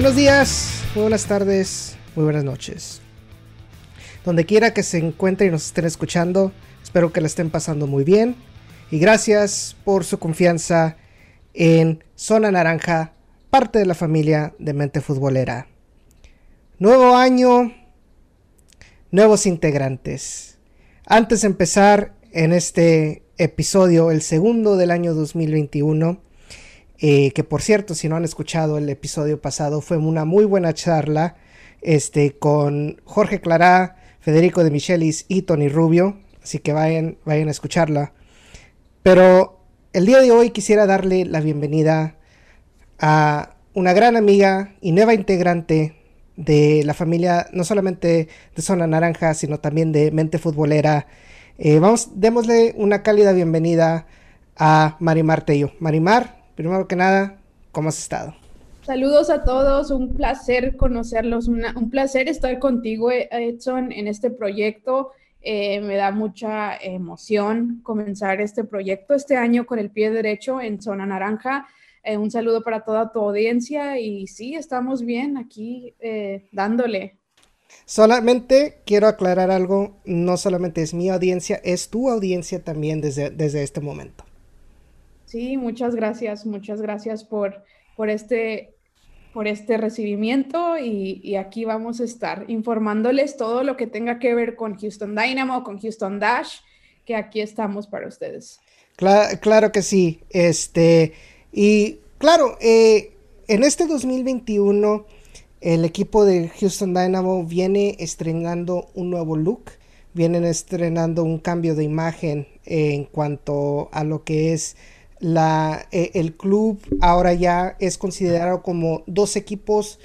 Buenos días, muy buenas tardes, muy buenas noches. Donde quiera que se encuentren y nos estén escuchando, espero que la estén pasando muy bien. Y gracias por su confianza en Zona Naranja, parte de la familia de Mente Futbolera. Nuevo año, nuevos integrantes. Antes de empezar en este episodio, el segundo del año 2021, eh, que por cierto, si no han escuchado el episodio pasado, fue una muy buena charla este, con Jorge Clará, Federico de Michelis y Tony Rubio, así que vayan, vayan a escucharla. Pero el día de hoy quisiera darle la bienvenida a una gran amiga y nueva integrante de la familia, no solamente de Zona Naranja, sino también de Mente Futbolera. Eh, vamos, démosle una cálida bienvenida a Marimar Tello. Marimar, primero que nada, ¿cómo has estado? Saludos a todos, un placer conocerlos, un placer estar contigo, Edson, en este proyecto. Eh, me da mucha emoción comenzar este proyecto este año con el pie derecho en Zona Naranja. Eh, un saludo para toda tu audiencia y sí, estamos bien aquí eh, dándole. Solamente quiero aclarar algo, no solamente es mi audiencia, es tu audiencia también desde, desde este momento. Sí, muchas gracias, muchas gracias por, por, este, por este recibimiento y, y, aquí vamos a estar informándoles todo lo que tenga que ver con Houston Dynamo, con Houston Dash, que aquí estamos para ustedes. Claro, claro que sí, este... Y claro, eh, en este 2021 el equipo de Houston Dynamo viene estrenando un nuevo look, vienen estrenando un cambio de imagen en cuanto a lo que es la, eh, el club ahora ya es considerado como dos equipos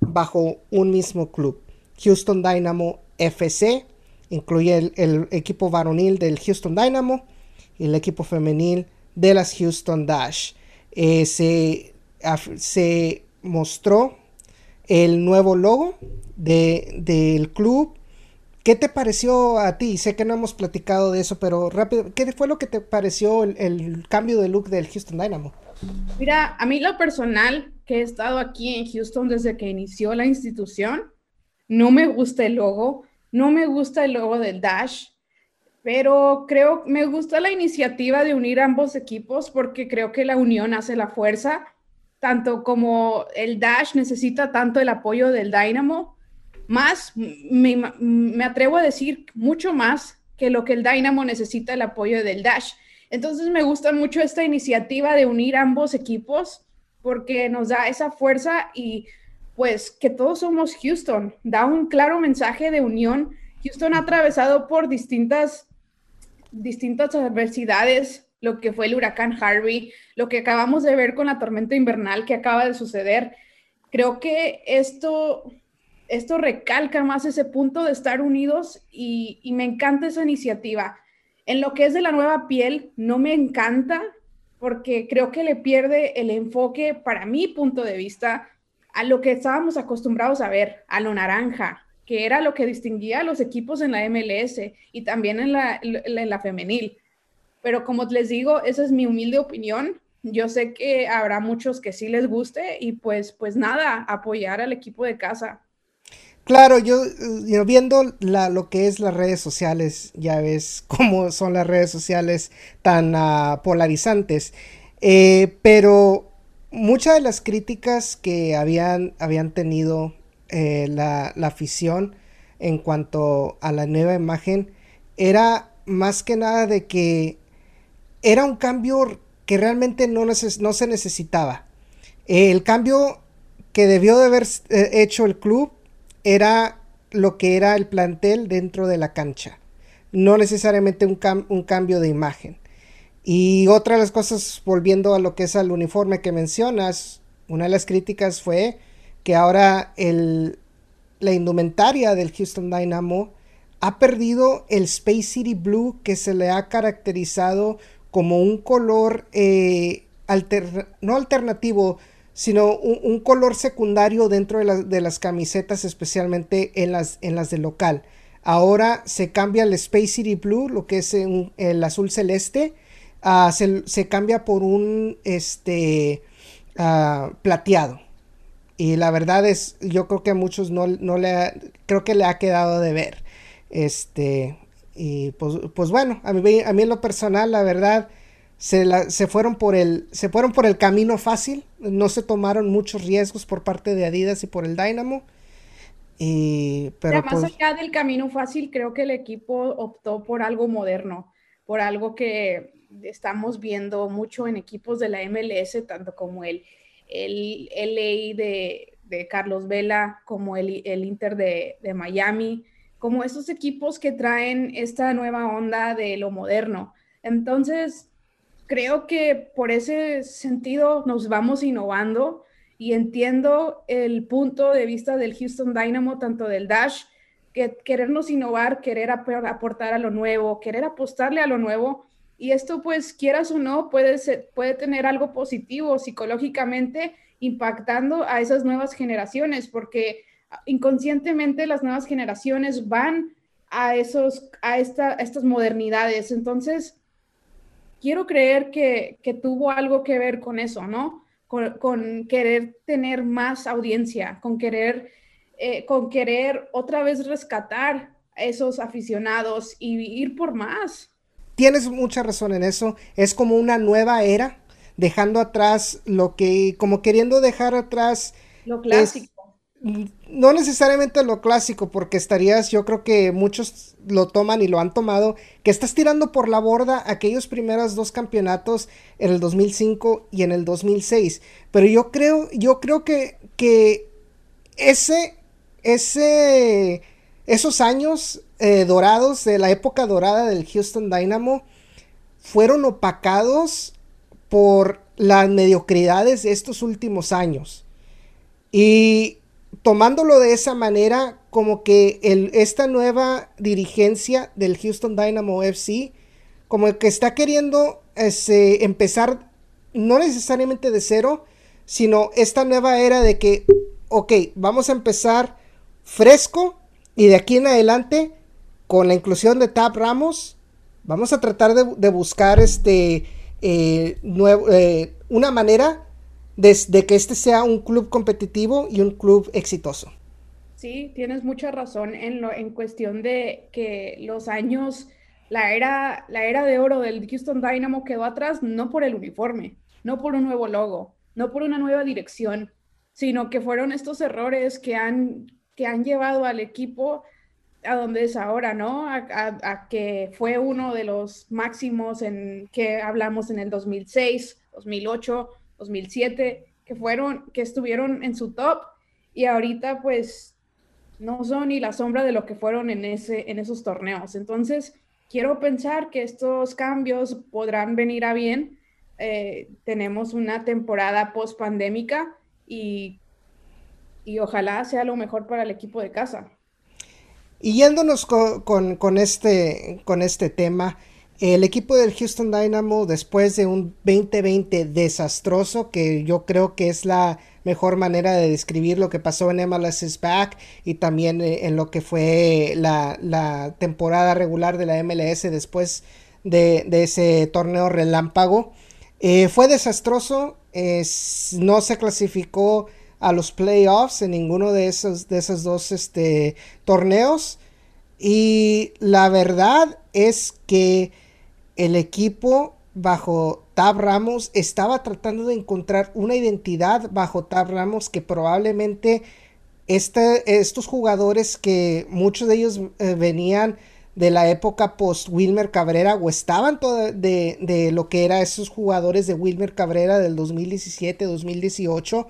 bajo un mismo club. Houston Dynamo FC incluye el, equipo varonil del Houston Dynamo y el equipo femenil de las Houston Dash. Eh, se, se, mostró el nuevo logo del club. ¿Qué te pareció a ti? Sé que no hemos platicado de eso, pero rápido, ¿qué fue lo que te pareció el, el cambio de look del Houston Dynamo? Mira, a mí lo personal, que he estado aquí en Houston desde que inició la institución, no me gusta el logo, no me gusta el logo del Dash, pero creo, me gusta la iniciativa de unir ambos equipos porque creo que la unión hace la fuerza, tanto como el Dash necesita tanto el apoyo del Dynamo, más, me, me atrevo a decir mucho más que lo que el Dynamo necesita el apoyo del Dash. Entonces me gusta mucho esta iniciativa de unir ambos equipos porque nos da esa fuerza y pues que todos somos Houston, da un claro mensaje de unión. Houston ha atravesado por distintas distintas adversidades, lo que fue el huracán Harvey, lo que acabamos de ver con la tormenta invernal que acaba de suceder. Creo que esto, esto recalca más ese punto de estar unidos y, me encanta esa iniciativa. En lo que es de la nueva piel, no me encanta porque creo que le pierde el enfoque, para mi punto de vista, a lo que estábamos acostumbrados a ver, a lo naranja, que era lo que distinguía a los equipos en la MLS y también en la, en la femenil. Pero como les digo, esa es mi humilde opinión. Yo sé que habrá muchos que sí les guste y pues, pues nada, apoyar al equipo de casa. Claro, yo, viendo lo que es las redes sociales, ya ves cómo son las redes sociales tan uh, polarizantes, eh, pero muchas de las críticas que habían, habían tenido eh, la, la, afición en cuanto a la nueva imagen era más que nada de que era un cambio que realmente no, no se necesitaba. el cambio que debió de haber eh, hecho el club era lo que era el plantel dentro de la cancha, no necesariamente un, un cambio de imagen. Y otra de las cosas, volviendo a lo que es al uniforme que mencionas, una de las críticas fue que ahora el, la indumentaria del Houston Dynamo ha perdido el Space City Blue que se le ha caracterizado como un color eh, no alternativo, sino un, un, color secundario dentro de, la, de, las camisetas, especialmente en las, en las de local. Ahora se cambia el Space City Blue, lo que es el azul celeste, se, se, cambia por un este, plateado. y la verdad es, yo creo que a muchos no, no le, creo que le ha quedado de ver. Este, y pues, pues bueno, a mí, a mí en lo personal, la verdad, se, la, se, fueron por el, se fueron por el camino fácil, no se tomaron muchos riesgos por parte de Adidas y por el Dynamo. Y, pero más pues allá del camino fácil, creo que el equipo optó por algo moderno, por algo que estamos viendo mucho en equipos de la MLS, tanto como el, el LA de, de Carlos Vela, como el, el Inter de, de Miami, como esos equipos que traen esta nueva onda de lo moderno. Entonces, creo que por ese sentido nos vamos innovando y entiendo el punto de vista del Houston Dynamo, tanto del Dash, que querernos innovar, querer aportar a lo nuevo, querer apostarle a lo nuevo. Y esto, pues, quieras o no, puede, puede tener algo positivo psicológicamente impactando a esas nuevas generaciones, porque inconscientemente las nuevas generaciones van a, esos, a, esta, estas modernidades. Entonces, quiero creer que, tuvo algo que ver con eso, ¿no? Con, querer tener más audiencia, con querer, eh, con querer otra vez rescatar a esos aficionados y ir por más. Tienes mucha razón en eso. Es como una nueva era, dejando atrás lo que, como queriendo dejar atrás. Lo clásico no necesariamente lo clásico, porque estarías, yo creo que muchos lo toman y lo han tomado, que estás tirando por la borda aquellos primeros dos campeonatos en el 2005 y en el 2006. Pero yo creo, yo creo que, que ese, ese, esos años eh, dorados de la época dorada del Houston Dynamo fueron opacados por las mediocridades de estos últimos años. Y tomándolo de esa manera, como que el, esta nueva dirigencia del Houston Dynamo FC, como que está queriendo este, empezar, no necesariamente de cero, sino esta nueva era de que, ok, vamos a empezar fresco y de aquí en adelante, con la inclusión de Tab Ramos, vamos a tratar de, buscar este, eh, nuevo, eh, una manera de, que este sea un club competitivo y un club exitoso. Sí, tienes mucha razón en, lo, en cuestión de que los años, la era, la era de oro del Houston Dynamo quedó atrás no por el uniforme, no por un nuevo logo, no por una nueva dirección, sino que fueron estos errores que han, que han llevado al equipo a donde es ahora, ¿no? A, a, que fue uno de los máximos en que hablamos en el 2006, 2008, 2007, que fueron, que estuvieron en su top y ahorita pues no son ni la sombra de lo que fueron en, ese, en esos torneos. Entonces, quiero pensar que estos cambios podrán venir a bien. Eh, tenemos una temporada post pandémica y, y, ojalá sea lo mejor para el equipo de casa. Y yéndonos con, con este, con este tema, el equipo del Houston Dynamo, después de un 2020 desastroso, que yo creo que es la mejor manera de describir lo que pasó en MLS is Back y también eh, en lo que fue la, temporada regular de la MLS después de, ese torneo relámpago. Eh, fue desastroso, no se clasificó a los playoffs en ninguno de esos, de esos dos este, torneos. Y la verdad es que el equipo bajo Tab Ramos estaba tratando de encontrar una identidad bajo Tab Ramos que probablemente este, estos jugadores que muchos de ellos eh, venían de la época post Wilmer Cabrera o estaban de, lo que eran esos jugadores de Wilmer Cabrera del 2017-2018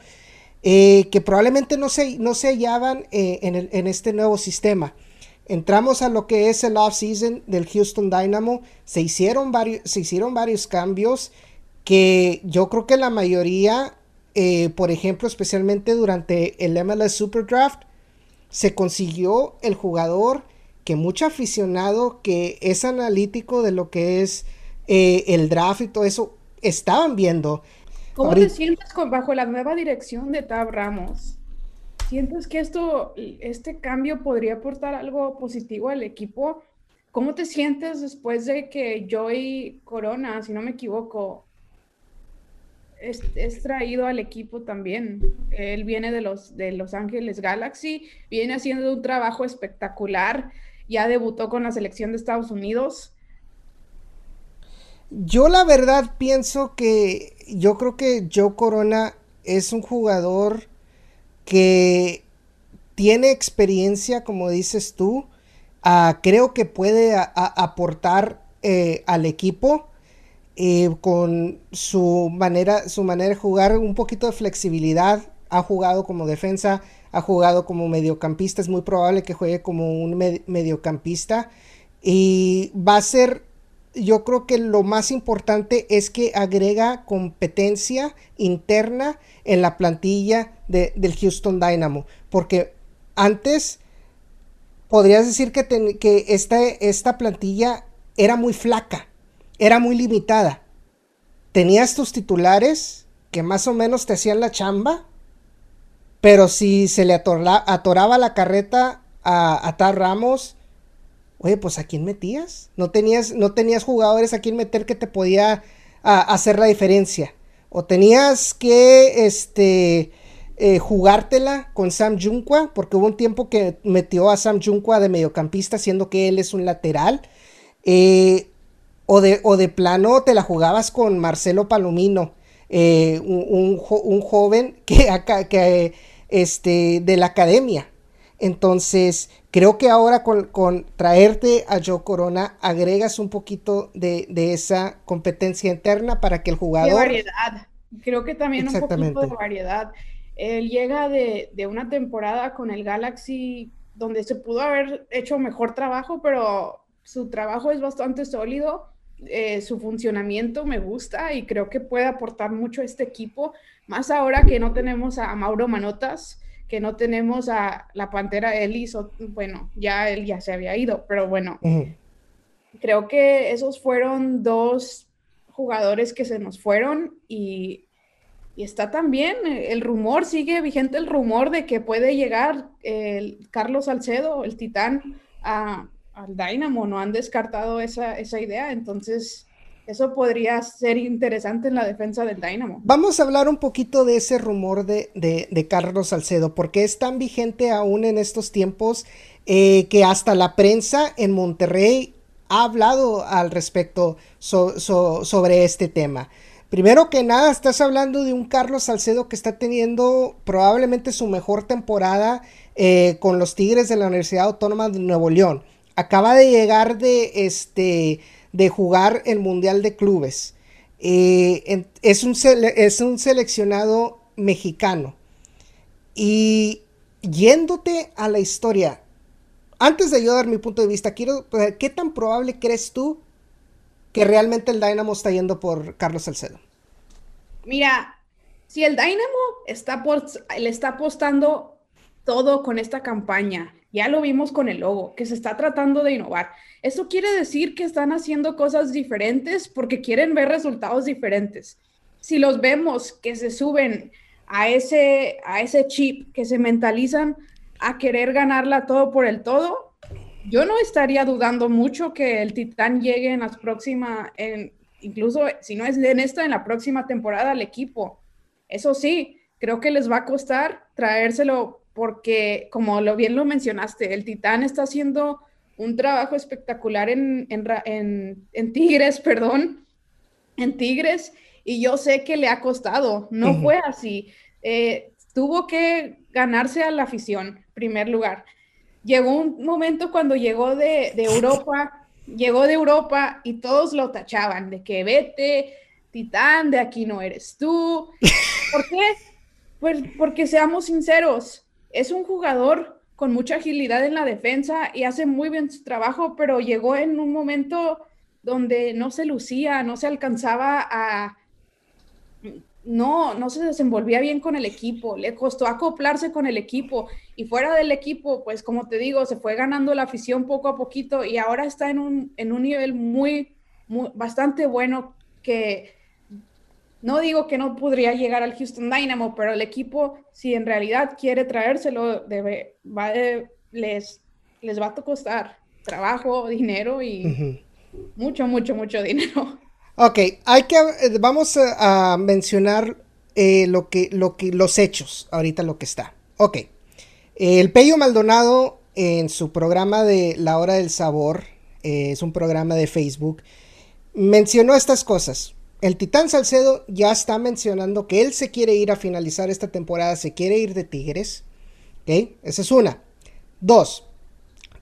eh, que probablemente no se, no se hallaban eh, en, en este nuevo sistema entramos a lo que es el off-season del Houston Dynamo. Se hicieron, varios, se hicieron varios cambios que yo creo que la mayoría, eh, por ejemplo, especialmente durante el MLS Super Draft, se consiguió el jugador que mucho aficionado que es analítico de lo que es eh, el draft y todo eso estaban viendo. ¿Cómo te sientes con, bajo la nueva dirección de Tab Ramos? ¿Sientes que esto, este cambio podría aportar algo positivo al equipo? ¿Cómo te sientes después de que Joy Corona, si no me equivoco, es, traído al equipo también. Él viene de los, de Los Ángeles Galaxy, viene haciendo un trabajo espectacular, ya debutó con la selección de Estados Unidos. Yo la verdad pienso que yo creo que Joe Corona es un jugador que tiene experiencia, como dices tú. Ah, creo que puede aportar eh, al equipo eh, con su manera, su manera de jugar, un poquito de flexibilidad. Ha jugado como defensa, ha jugado como mediocampista. Es muy probable que juegue como un mediocampista. Y va a ser, yo creo que lo más importante es que agrega competencia interna en la plantilla del Houston Dynamo. Porque antes podrías decir que, que esta, esta plantilla era muy flaca era muy limitada. Tenías tus titulares que más o menos te hacían la chamba, pero si se le atoraba la carreta a, a Tar Ramos, oye, pues ¿a quién metías? No tenías, no tenías jugadores a quien meter que te podía hacer la diferencia. O tenías que este, eh, jugártela con Sam Junqua, porque hubo un tiempo que metió a Sam Junqua de mediocampista, siendo que él es un lateral. Eh, o de, o de plano te la jugabas con Marcelo Palomino, eh, un, joven que, que este, de la academia. Entonces, creo que ahora con, traerte a Joe Corona agregas un poquito de, esa competencia interna para que el jugador... De variedad. Creo que también un poquito de variedad. Él llega de, de, una temporada con el Galaxy donde se pudo haber hecho mejor trabajo, pero su trabajo es bastante sólido eh, su funcionamiento me gusta y creo que puede aportar mucho a este equipo, más ahora que no tenemos a Mauro Manotas, que no tenemos a la Pantera Ellis, bueno, ya él ya se había ido, pero bueno, creo que esos fueron dos jugadores que se nos fueron y, y, está también el rumor, sigue vigente el rumor de que puede llegar el Carlos Salcedo, el titán, a al Dynamo, no han descartado esa, idea, entonces eso podría ser interesante en la defensa del Dynamo. Vamos a hablar un poquito de ese rumor de, de, Carlos Salcedo, porque es tan vigente aún en estos tiempos eh, que hasta la prensa en Monterrey ha hablado al respecto sobre este tema. Primero que nada, estás hablando de un Carlos Salcedo que está teniendo probablemente su mejor temporada eh, con los Tigres de la Universidad Autónoma de Nuevo León acaba de llegar de, este, de jugar el Mundial de Clubes. Eh, es, un es un seleccionado mexicano. Y yéndote a la historia, antes de yo dar mi punto de vista, quiero, ¿qué tan probable crees tú que realmente el Dynamo está yendo por Carlos Salcedo? Mira, si el Dynamo está le está apostando todo con esta campaña ya lo vimos con el logo, que se está tratando de innovar. Eso quiere decir que están haciendo cosas diferentes porque quieren ver resultados diferentes. Si los vemos que se suben a ese, a ese chip, que se mentalizan a querer ganarla todo por el todo, yo no estaría dudando mucho que el Titán llegue en las próximas, incluso si no es en esta, en la próxima temporada al equipo. Eso sí, creo que les va a costar traérselo porque como lo bien lo mencionaste, el Titán está haciendo un trabajo espectacular en, Tigres, perdón, en Tigres, y yo sé que le ha costado, no fue así. Eh, tuvo que ganarse a la afición, primer lugar. Llegó un momento cuando llegó de, de Europa, llegó de Europa y todos lo tachaban de que vete, Titán, de aquí no eres tú. ¿Por qué? Pues porque seamos sinceros, es un jugador con mucha agilidad en la defensa y hace muy bien su trabajo, pero llegó en un momento donde no se lucía, no se alcanzaba a... No, no se desenvolvía bien con el equipo, le costó acoplarse con el equipo y fuera del equipo, pues como te digo, se fue ganando la afición poco a poquito y ahora está en un, en un nivel muy, muy, bastante bueno que no digo que no podría llegar al Houston Dynamo, pero el equipo, si en realidad quiere traérselo, debe, va les, les va a costar trabajo, dinero y mucho, mucho, mucho dinero. Ok, hay que, eh, vamos a, mencionar eh, lo que, lo que, los hechos, ahorita lo que está. Ok, el Pello Maldonado en su programa de La Hora del Sabor, eh, es un programa de Facebook, mencionó estas cosas. El Titán Salcedo ya está mencionando que él se quiere ir a finalizar esta temporada, se quiere ir de Tigres. ¿Ok? Esa es una. Dos,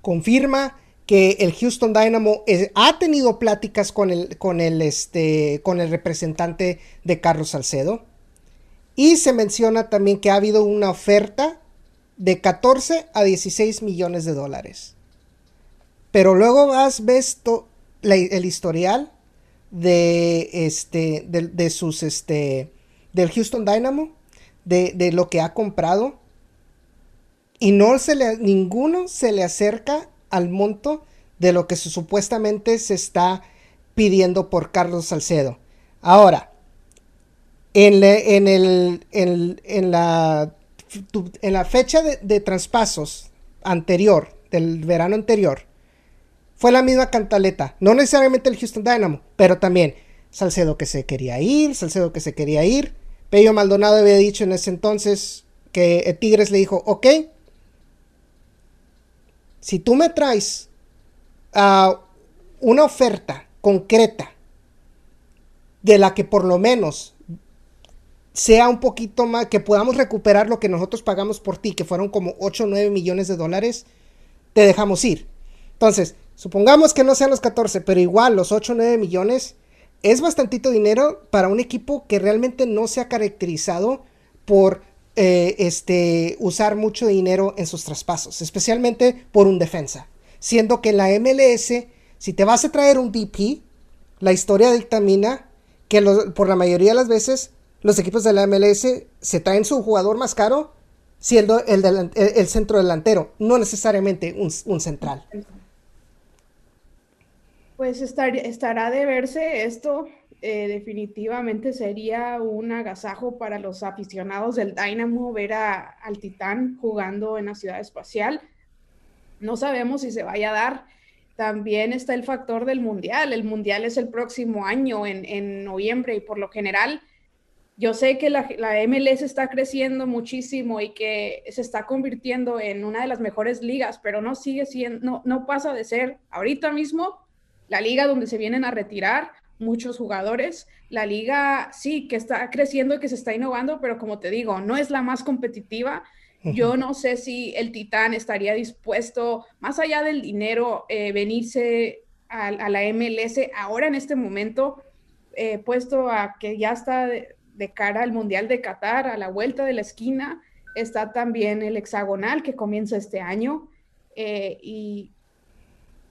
confirma que el Houston Dynamo ha tenido pláticas con el, con, el, este, con el representante de Carlos Salcedo. Y se menciona también que ha habido una oferta de 14 a 16 millones de dólares. Pero luego vas, ves el historial de, este, de, sus, este, del Houston Dynamo, de, de, lo que ha comprado. Y no se le, ninguno se le acerca al monto de lo que supuestamente se está pidiendo por Carlos Salcedo. Ahora, en, en, el, en, la, en la fecha de, de, traspasos anterior, del verano anterior, fue la misma cantaleta. No necesariamente el Houston Dynamo, pero también Salcedo que se quería ir, Salcedo que se quería ir. Pello Maldonado había dicho en ese entonces que Tigres le dijo, ok, si tú me traes una oferta concreta de la que por lo menos sea un poquito más, que podamos recuperar lo que nosotros pagamos por ti, que fueron como 8 o 9 millones de dólares, te dejamos ir. Entonces, supongamos que no sean los 14, pero igual los 8 o 9 millones es bastantito dinero para un equipo que realmente no se ha caracterizado por eh, este, usar mucho dinero en sus traspasos, especialmente por un defensa. Siendo que la MLS, si te vas a traer un DP, la historia dictamina que por la mayoría de las veces los equipos de la MLS se traen su jugador más caro siendo el, el, centro delantero, no necesariamente un, central. Pues estará de verse esto eh, definitivamente sería un agasajo para los aficionados del Dynamo ver al Titán jugando en la ciudad espacial. No sabemos si se vaya a dar. También está el factor del Mundial. El Mundial es el próximo año, en, noviembre, y por lo general, yo sé que la, la, MLS está creciendo muchísimo y que se está convirtiendo en una de las mejores ligas, pero no sigue siendo, no, no pasa de ser ahorita mismo la liga donde se vienen a retirar muchos jugadores. La liga sí que está creciendo y que se está innovando, pero como te digo, no es la más competitiva. Yo no sé si el Titán estaría dispuesto, más allá del dinero, eh, venirse a, la MLS ahora en este momento, eh, puesto a que ya está de, cara al Mundial de Qatar, a la vuelta de la esquina, está también el hexagonal que comienza este año. Eh, y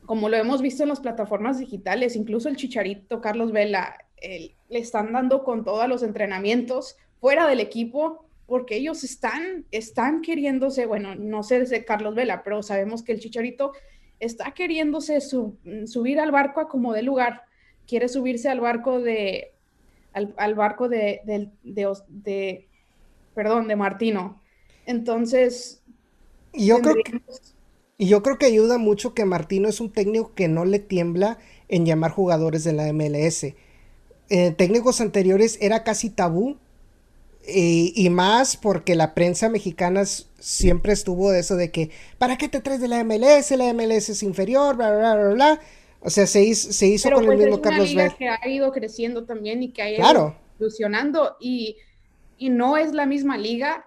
como lo hemos visto en las plataformas digitales, incluso el Chicharito Carlos Vela le están dando con todos los entrenamientos fuera del equipo porque ellos están, están queriéndose, bueno, no sé de Carlos Vela, pero sabemos que el Chicharito está queriéndose subir al barco a como de lugar, quiere subirse al barco de, al, barco de, de, perdón, de Martino. Entonces, yo creo que y yo creo que ayuda mucho que Martino es un técnico que no le tiembla en llamar jugadores de la MLS. En técnicos anteriores era casi tabú. Y, más porque la prensa mexicana siempre estuvo de eso de que, ¿para qué te traes de la MLS? La MLS es inferior, bla, bla, bla, bla. O sea, se hizo, se hizo con el pues, mismo es una Carlos liga que ha ido creciendo también y que ha ido evolucionando y, y no es la misma liga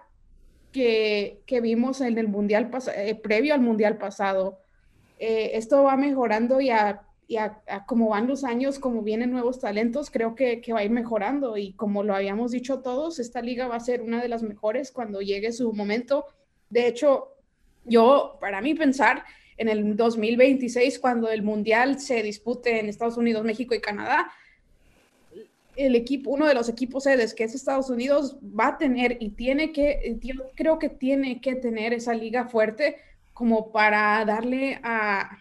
que, vimos en el mundial eh, previo al mundial pasado. Eh, esto va mejorando y a, como van los años, como vienen nuevos talentos, creo que, va a ir mejorando y como lo habíamos dicho todos, esta liga va a ser una de las mejores cuando llegue su momento. De hecho, yo, para mí pensar, en el 2026, cuando el Mundial se dispute en Estados Unidos, México y Canadá, el equipo, uno de los equipos sedes, que es Estados Unidos, va a tener y tiene que, yo creo que tiene que tener esa liga fuerte como para darle a,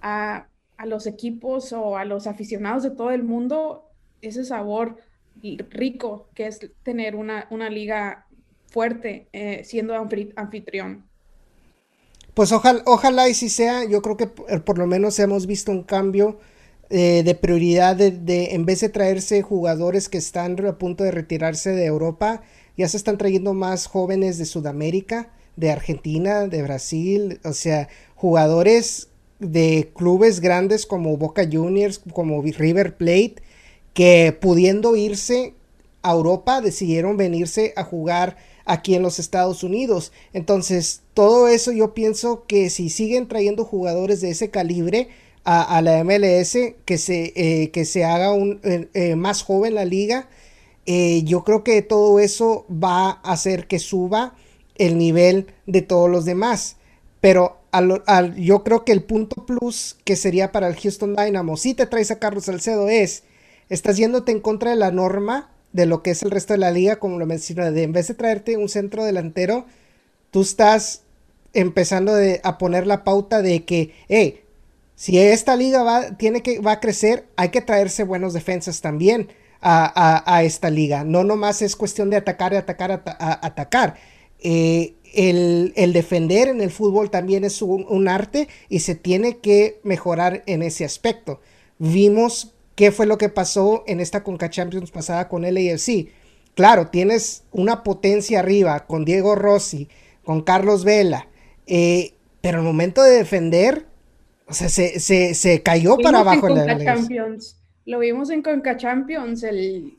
a, los equipos o a los aficionados de todo el mundo ese sabor rico que es tener una, liga fuerte eh, siendo anfitrión. Pues ojalá, ojalá y si sea, yo creo que por lo menos hemos visto un cambio eh, de prioridad de, en vez de traerse jugadores que están a punto de retirarse de Europa, ya se están trayendo más jóvenes de Sudamérica, de Argentina, de Brasil, o sea, jugadores de clubes grandes como Boca Juniors, como River Plate, que pudiendo irse a Europa decidieron venirse a jugar aquí en los Estados Unidos. Entonces, todo eso yo pienso que si siguen trayendo jugadores de ese calibre a, la MLS, que se, eh, que se haga un, eh, eh, más joven la liga, yo creo que todo eso va a hacer que suba el nivel de todos los demás. Pero yo creo que el punto plus que sería para el Houston Dynamo, si te traes a Carlos Salcedo, es, estás yéndote en contra de la norma de lo que es el resto de la liga, como lo mencioné, de en vez de traerte un centro delantero, tú estás empezando a poner la pauta de que, hey, si esta liga va, tiene que, va a crecer, hay que traerse buenos defensas también a, esta liga. No nomás es cuestión de atacar atacar, a, atacar. Eh, el, defender en el fútbol también es un, arte y se tiene que mejorar en ese aspecto. Vimos qué fue lo que pasó en esta Conca Champions pasada con LAFC. Claro, tienes una potencia arriba con Diego Rossi, con Carlos Vela, eh, pero el momento de defender, o sea, se, cayó para abajo en la Champions. Lo vimos en Conca Champions, el,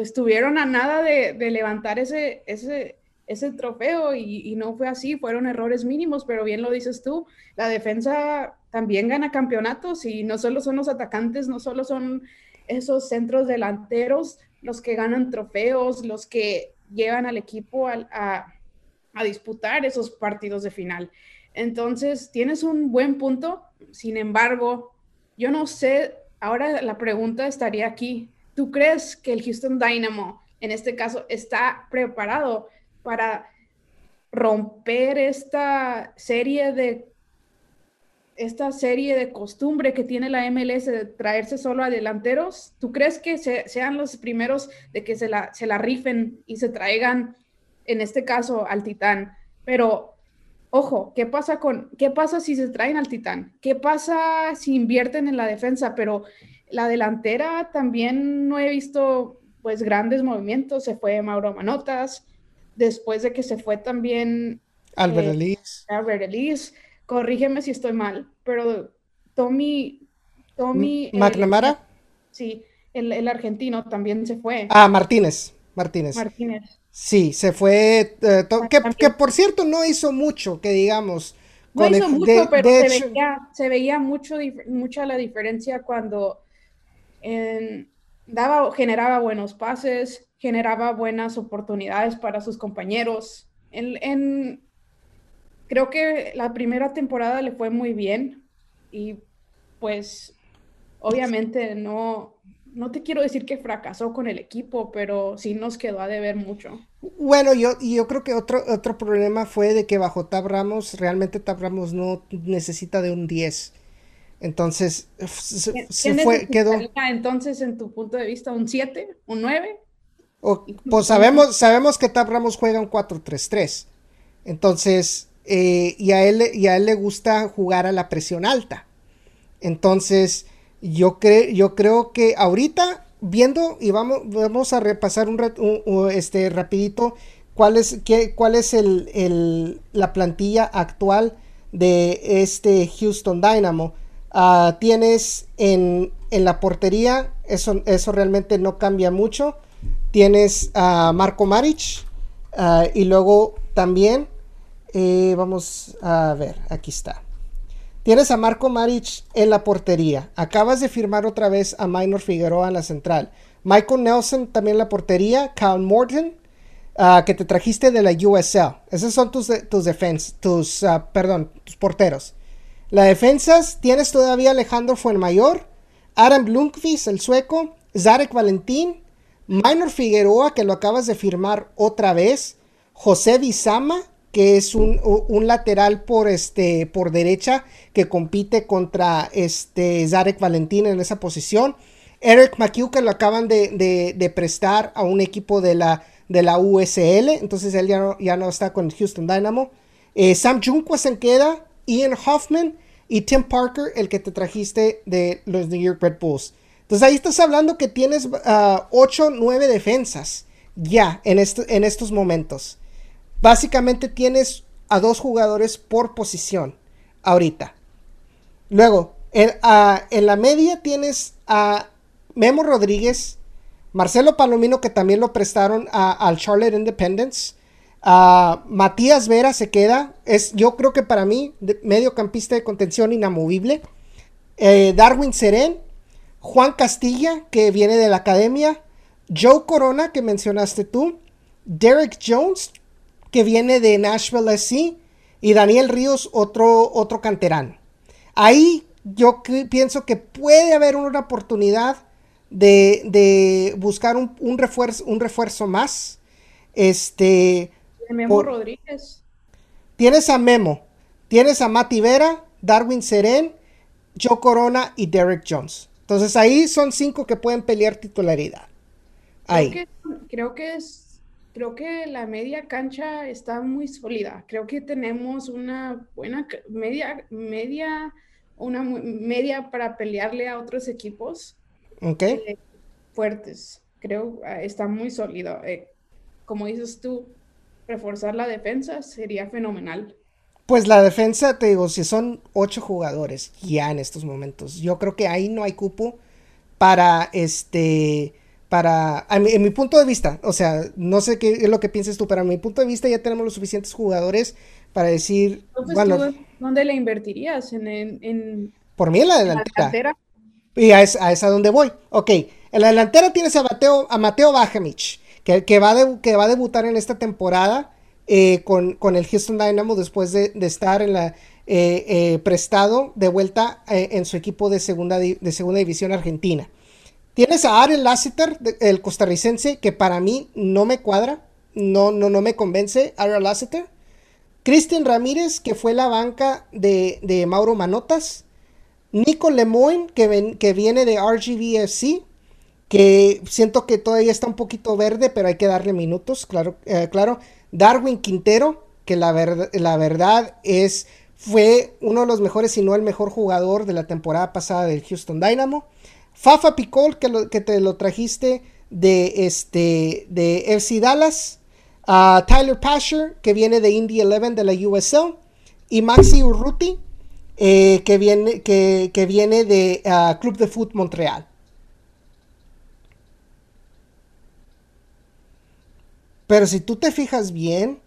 estuvieron a nada de, de levantar ese, ese, ese trofeo y, no fue así, fueron errores mínimos, pero bien lo dices tú, la defensa también gana campeonatos y no solo son los atacantes, no solo son esos centros delanteros los que ganan trofeos, los que llevan al equipo a, disputar esos partidos de final. Entonces, tienes un buen punto, sin embargo, yo no sé, ahora la pregunta estaría aquí, ¿tú crees que el Houston Dynamo, en este caso, está preparado para romper esta serie de esta serie de costumbre que tiene la MLS de traerse solo a delanteros, ¿tú crees que sean los primeros de que se la, se la rifen y se traigan, en este caso, al Titán? Pero, ojo, ¿qué pasa con, qué pasa si se traen al Titán? ¿Qué pasa si invierten en la defensa? Pero la delantera también no he visto, pues, grandes movimientos. Se fue Mauro Manotas, después de que se fue también Albert eh. Albert Ellis, corrígeme si estoy mal, pero Tommy, Tommy. ¿McNamara? sí, el, argentino también se fue. Ah, Martínez, Martínez. Martínez. Sí, se fue, eh, que, por cierto no hizo mucho, que digamos. No hizo mucho, pero se, veía, mucho, mucha la diferencia cuando daba, generaba buenos pases, generaba buenas oportunidades para sus compañeros. En, creo que la primera temporada le fue muy bien y pues obviamente no, no te quiero decir que fracasó con el equipo, pero sí nos quedó a deber mucho. Bueno, yo, yo creo que otro, otro problema fue de que bajo Tab Ramos, realmente Tab Ramos no necesita de un 10. Entonces, se, fue, quedó. Entonces, en tu punto de vista, un 7, un 9? pues sabemos, sabemos que Tab Ramos juega un 4-3-3. Entonces, eh, y, a él, y a él le gusta jugar a la presión alta. Entonces, yo, yo creo que ahorita, viendo, y vamos, vamos a repasar un, este, rapidito cuál es, qué, cuál es el, la plantilla actual de este Houston Dynamo. Ah, tienes en, en, la portería, eso, eso realmente no cambia mucho tienes a Marco Maric ah, y luego también eh, vamos a ver, aquí está. Tienes a Marco Maric en la portería. Acabas de firmar otra vez a Minor Figueroa en la central. Michael Nelson también en la portería. Cal Morton, ah, que te trajiste de la USL. Esos son tus, tus tus, ah, perdón, tus porteros. La defensas tienes todavía Alejandro Fuenmayor, Adam Blunkvist, el sueco, Zarek Valentín, Minor Figueroa, que lo acabas de firmar otra vez. José Bizama, que es un, lateral por, este, por derecha que compite contra este, Zarek Valentín en esa posición. Eric McHugh, que lo acaban de, prestar a un equipo de la, de la USL, entonces él ya no, ya no está con Houston Dynamo. Eh, Sam Junquist se queda, Ian Hoffman y Tim Parker, el que te trajiste de los New York Red Bulls. Entonces ahí estás hablando que tienes 8, uh, 9 defensas ya en, en estos momentos. Básicamente tienes a dos jugadores por posición ahorita. Luego, en, la media tienes a Memo Rodríguez, Marcelo Palomino, que también lo prestaron al Charlotte Independence. Matías Vera se queda. Es, yo creo que para mí, mediocampista de contención inamovible. Eh, Darwin Seren Juan Castilla, que viene de la academia, Joe Corona, que mencionaste tú, Derek Jones, que viene de Nashville SC, y Daniel Ríos, otro, otro canterano. Ahí yo pienso que puede haber una oportunidad de, buscar un, refuerzo, un refuerzo más. Este. Memo Rodríguez. Tienes a Memo, tienes a Mati Vera, Darwin Seren, Joe Corona y Derek Jones. Entonces ahí son cinco que pueden pelear titularidad. Ahí. Creo que, creo que es, creo que la media cancha está muy sólida. Creo que tenemos una buena media, media, una media para pelearle a otros equipos. Okay. Eh, fuertes. Creo ah, está muy sólido. Eh, como dices tú, reforzar la defensa sería fenomenal. Pues la defensa, te digo, si son ocho jugadores ya en estos momentos, yo creo que ahí no hay cupo para este, para, en mi punto de vista, o sea, no sé qué es lo que pienses tú, pero a mi punto de vista ya tenemos los suficientes jugadores para decir, bueno, ¿dónde le invertirías? En, en, por mí en la delantera. y a, esa, a esa donde voy. Ok, en la delantera tienes a Mateo, a Mateo Bajemich, que, que, va que va a debutar en esta temporada eh, con, el Houston Dynamo después de, estar en la eh, eh, prestado de vuelta en su equipo de segunda, de segunda división argentina. Tienes a Aaron Lassiter, el costarricense, que para mí no me cuadra, no, no, no me convence, Aaron Lassiter. Cristian Ramírez, que fue la banca de, Mauro Manotas. Nico Lemoyne, que, que viene de RGVFC, que siento que todavía está un poquito verde, pero hay que darle minutos, claro. claro. Darwin Quintero, que la, la verdad es, fue uno de los mejores, si no el mejor jugador de la temporada pasada del Houston Dynamo. Fafa Picol, que, que te lo trajiste de, este, de Dallas. Tyler Pasher, que viene de Indy 11 de la USL. Y Maxi Urruti, eh, que, viene, que, viene de ah, Club de Foot Montreal. Pero si tú te fijas bien,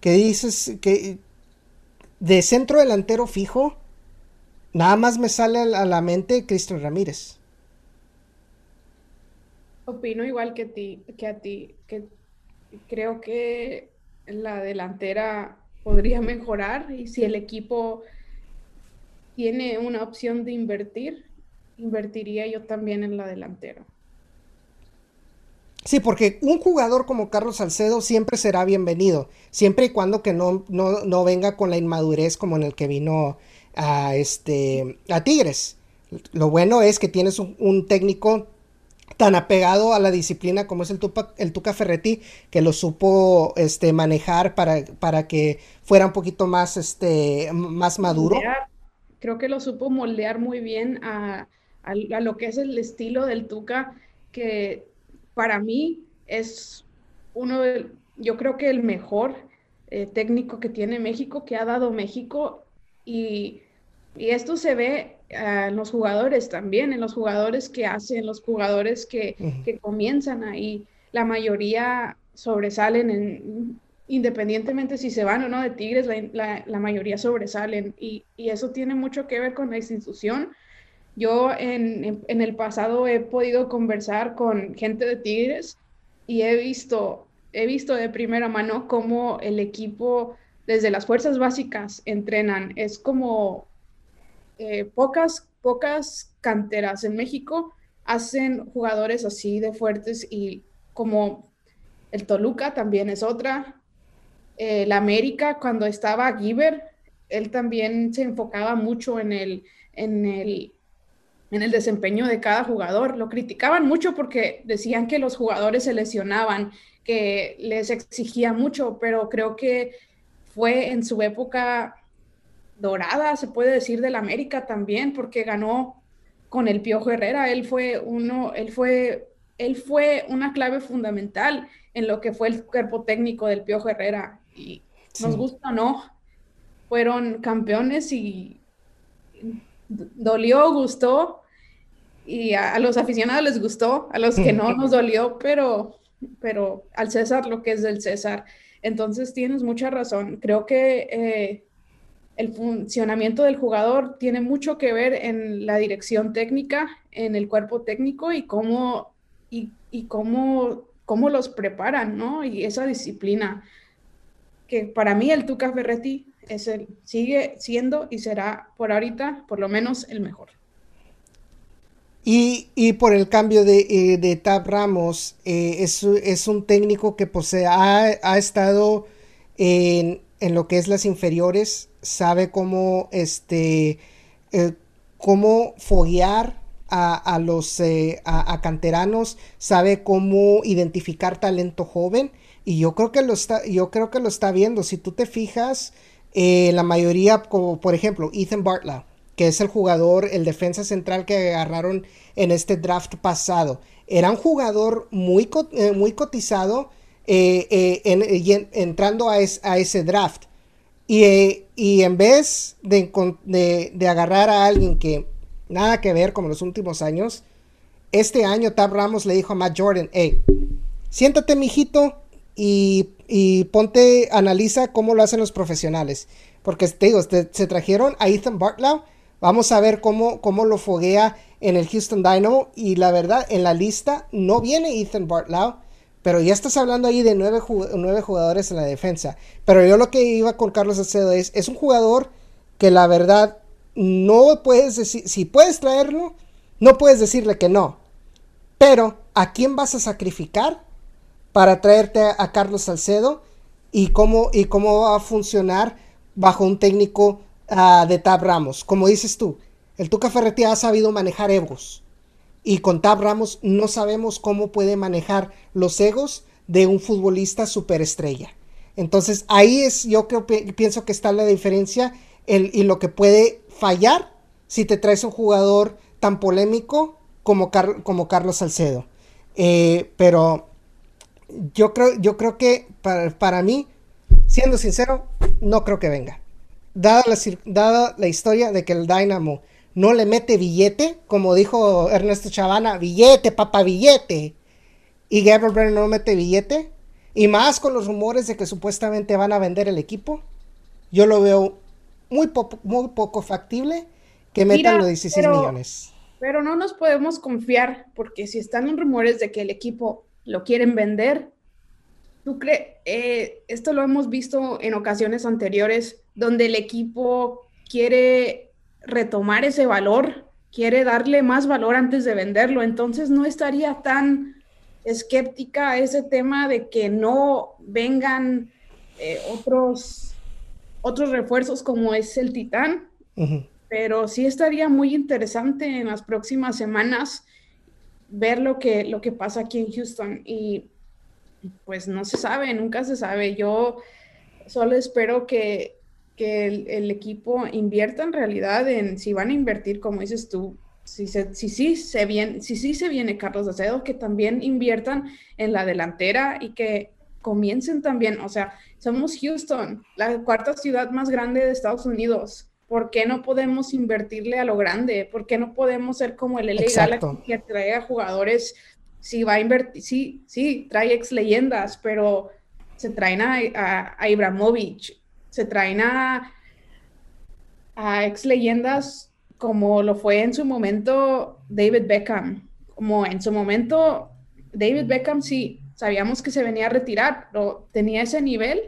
que dices que de centro delantero fijo, nada más me sale a la mente Cristian Ramírez. Opino igual que, ti, que a ti, que creo que la delantera podría mejorar y si el equipo tiene una opción de invertir, invertiría yo también en la delantera. Sí, porque un jugador como Carlos Salcedo siempre será bienvenido, siempre y cuando que no, no, venga con la inmadurez como en el que vino a, este, a Tigres. Lo bueno es que tienes un, técnico tan apegado a la disciplina como es el, el Tuca Ferretti, que lo supo este, manejar para, para que fuera un poquito más, este, más maduro. Creo que lo supo moldear muy bien a, a lo que es el estilo del Tuca, que para mí es uno de, yo creo que el mejor eh, técnico que tiene México, que ha dado México, y, esto se ve en los jugadores también, en los jugadores que hacen, los jugadores que, comienzan ahí, la mayoría sobresalen en, independientemente si se van o no de Tigres, la, mayoría sobresalen. Y, y, eso tiene mucho que ver con la institución, yo en, el pasado he podido conversar con gente de Tigres y he visto, he visto de primera mano cómo el equipo desde las fuerzas básicas entrenan. Es como eh, pocas, pocas canteras en México hacen jugadores así de fuertes y como el Toluca también es otra. el América, cuando estaba Giver, él también se enfocaba mucho en el, en el en el desempeño de cada jugador. Lo criticaban mucho porque decían que los jugadores se lesionaban, que les exigía mucho, pero creo que fue en su época dorada, se puede decir, del América también, porque ganó con el Piojo Herrera. Él fue uno, él fue, él fue una clave fundamental en lo que fue el cuerpo técnico del Piojo Herrera. Y nos gusta o no, fueron campeones y dolió, gustó, y a, los aficionados les gustó, a los que no nos dolió, pero, pero al César lo que es del César. Entonces tienes mucha razón. Creo que eh, el funcionamiento del jugador tiene mucho que ver en la dirección técnica, en el cuerpo técnico y cómo, y, cómo, cómo los preparan, ¿no? Y esa disciplina, que para mí el Tuca Ferretti es el, sigue siendo y será por ahorita por lo menos el mejor. Y, por el cambio de, eh, Tab Ramos, eh, es, un técnico que posee, ha, estado en, lo que es las inferiores, sabe cómo, este, eh, cómo foguear a, los a, canteranos, sabe cómo identificar talento joven y yo creo que lo está, yo creo que lo está viendo. Si tú te fijas, la mayoría, como por ejemplo Ethan Bartlow, que es el jugador, el defensa central que agarraron en este draft pasado. Era un jugador muy, eh, muy cotizado eh, eh, entrando a, ese draft. Y, en vez de, de, agarrar a alguien que nada que ver como los últimos años, este año Tab Ramos le dijo a Matt Jordan, hey, siéntate mijito y, y ponte, analiza cómo lo hacen los profesionales. Porque te digo, se trajeron a Ethan Bartlow Vamos a ver cómo, cómo lo foguea en el Houston Dynamo. Y la verdad, en la lista no viene Ethan Bartlow. Pero ya estás hablando ahí de nueve, jugadores en la defensa. Pero yo lo que iba con Carlos Acedo es, es un jugador que la verdad no puedes decir, si puedes traerlo, no puedes decirle que no. Pero, ¿a quién vas a sacrificar para traerte a, Carlos Salcedo? Y cómo, y cómo va a funcionar bajo un técnico de Tab Ramos. Como dices tú, el Tuca Ferretti ha sabido manejar egos. Y con Tab Ramos no sabemos cómo puede manejar los egos de un futbolista superestrella. Entonces ahí es, yo creo, pienso que está la diferencia y lo que puede fallar si te traes un jugador tan polémico como, Carlos Salcedo. Eh, pero yo creo, yo creo que para, mí, siendo sincero, no creo que venga dada la, la historia de que el Dynamo no le mete billete, como dijo Ernesto Chavana, billete, papá, billete, y Gabriel Brennan no mete billete, y más con los rumores de que supuestamente van a vender el equipo, yo lo veo muy, muy poco factible que metan los 16 millones. Pero no nos podemos confiar, porque si están en rumores de que el equipo lo quieren vender, ¿tú crees? Eh, esto lo hemos visto en ocasiones anteriores donde el equipo quiere retomar ese valor, quiere darle más valor antes de venderlo. Entonces no estaría tan escéptica a ese tema de que no vengan eh, otros, otros refuerzos como es el Titán. Pero sí estaría muy interesante en las próximas semanas ver lo que, lo que pasa aquí en Houston. Y pues no se sabe, nunca se sabe. Yo solo espero que que el, equipo invierta en realidad en si van a invertir, como dices tú, si, si, sí se viene, si sí se viene Carlos Acedo, que también inviertan en la delantera y que comiencen también, o sea, somos Houston, la cuarta ciudad más grande de Estados Unidos. ¿Por qué no podemos invertirle a lo grande? ¿Por qué no podemos ser como el legal que trae a jugadores? Si va a invertir, sí, sí, trae ex leyendas, pero se traen a, a, a Ibrahimovic, se traen a, ex leyendas como lo fue en su momento David Beckham. Como en su momento David Beckham sí, sabíamos que se venía a retirar, pero tenía ese nivel.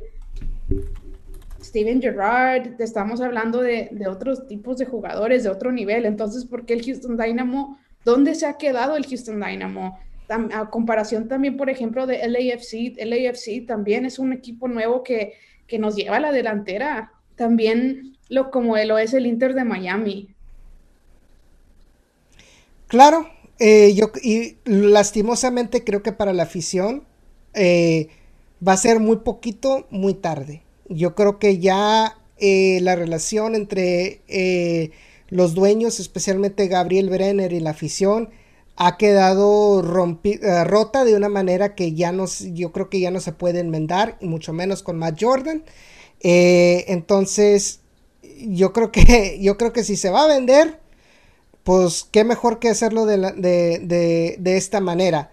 Steven Gerrard, estamos hablando de, otros tipos de jugadores de otro nivel. Entonces, ¿por qué el Houston Dynamo? ¿Dónde se ha quedado el Houston Dynamo? a comparación también, por ejemplo, de LAFC, LAFC también es un equipo nuevo que que nos lleva a la delantera. También lo como lo es el Inter de Miami. Claro, eh, yo y lastimosamente creo que para la afición eh, va a ser muy poquito, muy tarde. Yo creo que ya eh, la relación entre los dueños, especialmente Gabriel Brenner y la afición, ha quedado eh, rota de una manera que ya no, yo creo que ya no se puede enmendar, y mucho menos con Matt Jordan. entonces, yo creo que, yo creo que si se va a vender, pues qué mejor que hacerlo de, de, de esta manera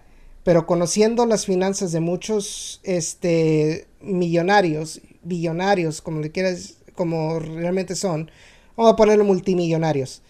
pero conociendo las finanzas de muchos este, millonarios, billonarios, como le quieras, como realmente son, vamos a ponerlo multimillonarios,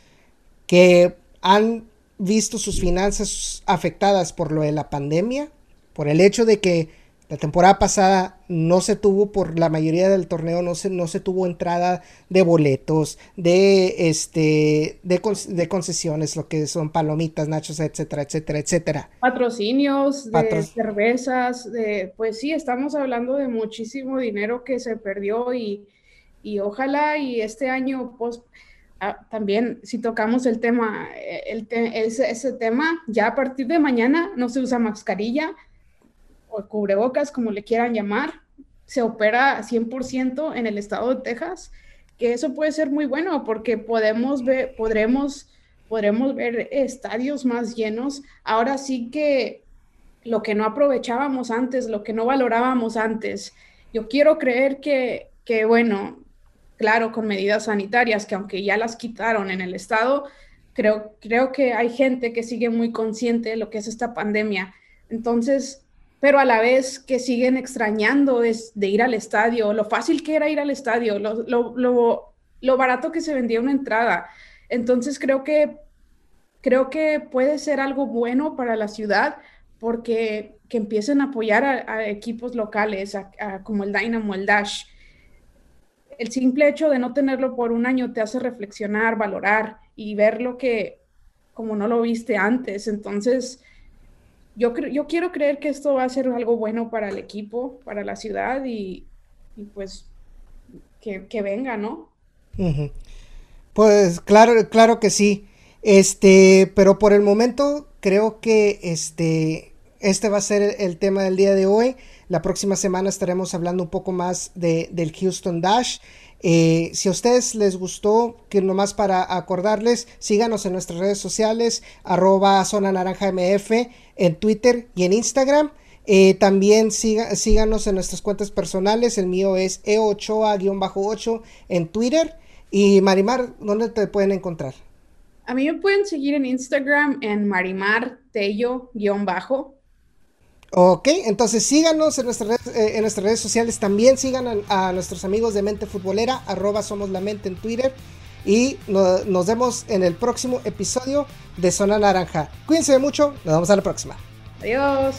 que han visto sus finanzas afectadas por lo de la pandemia, por el hecho de que la temporada pasada no se tuvo por la mayoría del torneo, no se, no se tuvo entrada de boletos, de, este, de, concesiones, lo que son palomitas, nachos, etcétera, etcétera, etcétera. Patrocinios de cervezas, de, pues sí, estamos hablando de muchísimo dinero que se perdió y, ojalá y este año pues, también si tocamos el tema, el ese, ese tema, ya a partir de mañana no se usa mascarilla o cubrebocas, como le quieran llamar, se opera 100% en el estado de Texas, que eso puede ser muy bueno porque podemos ver, podremos, podremos ver estadios más llenos. Ahora sí que lo que no aprovechábamos antes, lo que no valorábamos antes, yo quiero creer que, que bueno, claro, con medidas sanitarias, que aunque ya las quitaron en el estado, creo, creo que hay gente que sigue muy consciente de lo que es esta pandemia. Entonces, pero a la vez que siguen extrañando es de ir al estadio, lo fácil que era ir al estadio, lo, lo, lo, barato que se vendía una entrada. Entonces creo que, creo que puede ser algo bueno para la ciudad porque que empiecen a apoyar a, equipos locales como el Dynamo, el Dash. El simple hecho de no tenerlo por un año te hace reflexionar, valorar y ver lo que como no lo viste antes. Entonces, yo, yo quiero creer que esto va a ser algo bueno para el equipo, para la ciudad y, pues que, venga, ¿no? Pues claro, claro que sí. Este, pero por el momento creo que este, este va a ser el, tema del día de hoy. La próxima semana estaremos hablando un poco más de, del Houston Dash. Eh, si a ustedes les gustó, que nomás para acordarles, síganos en nuestras redes sociales, arroba zona naranja MF en Twitter y en Instagram. Eh, también síganos en nuestras cuentas personales. El mío es e8a-8 en Twitter. Y Marimar, ¿dónde te pueden encontrar? A mí me pueden seguir en Instagram en Marimar Tello-bajo. Ok, entonces síganos en nuestras redes, eh, sociales. También sigan a, nuestros amigos de Mente Futbolera, arroba Somos la Mente en Twitter. Y nos vemos en el próximo episodio de Zona Naranja. Cuídense mucho, nos vemos a la próxima. Adiós.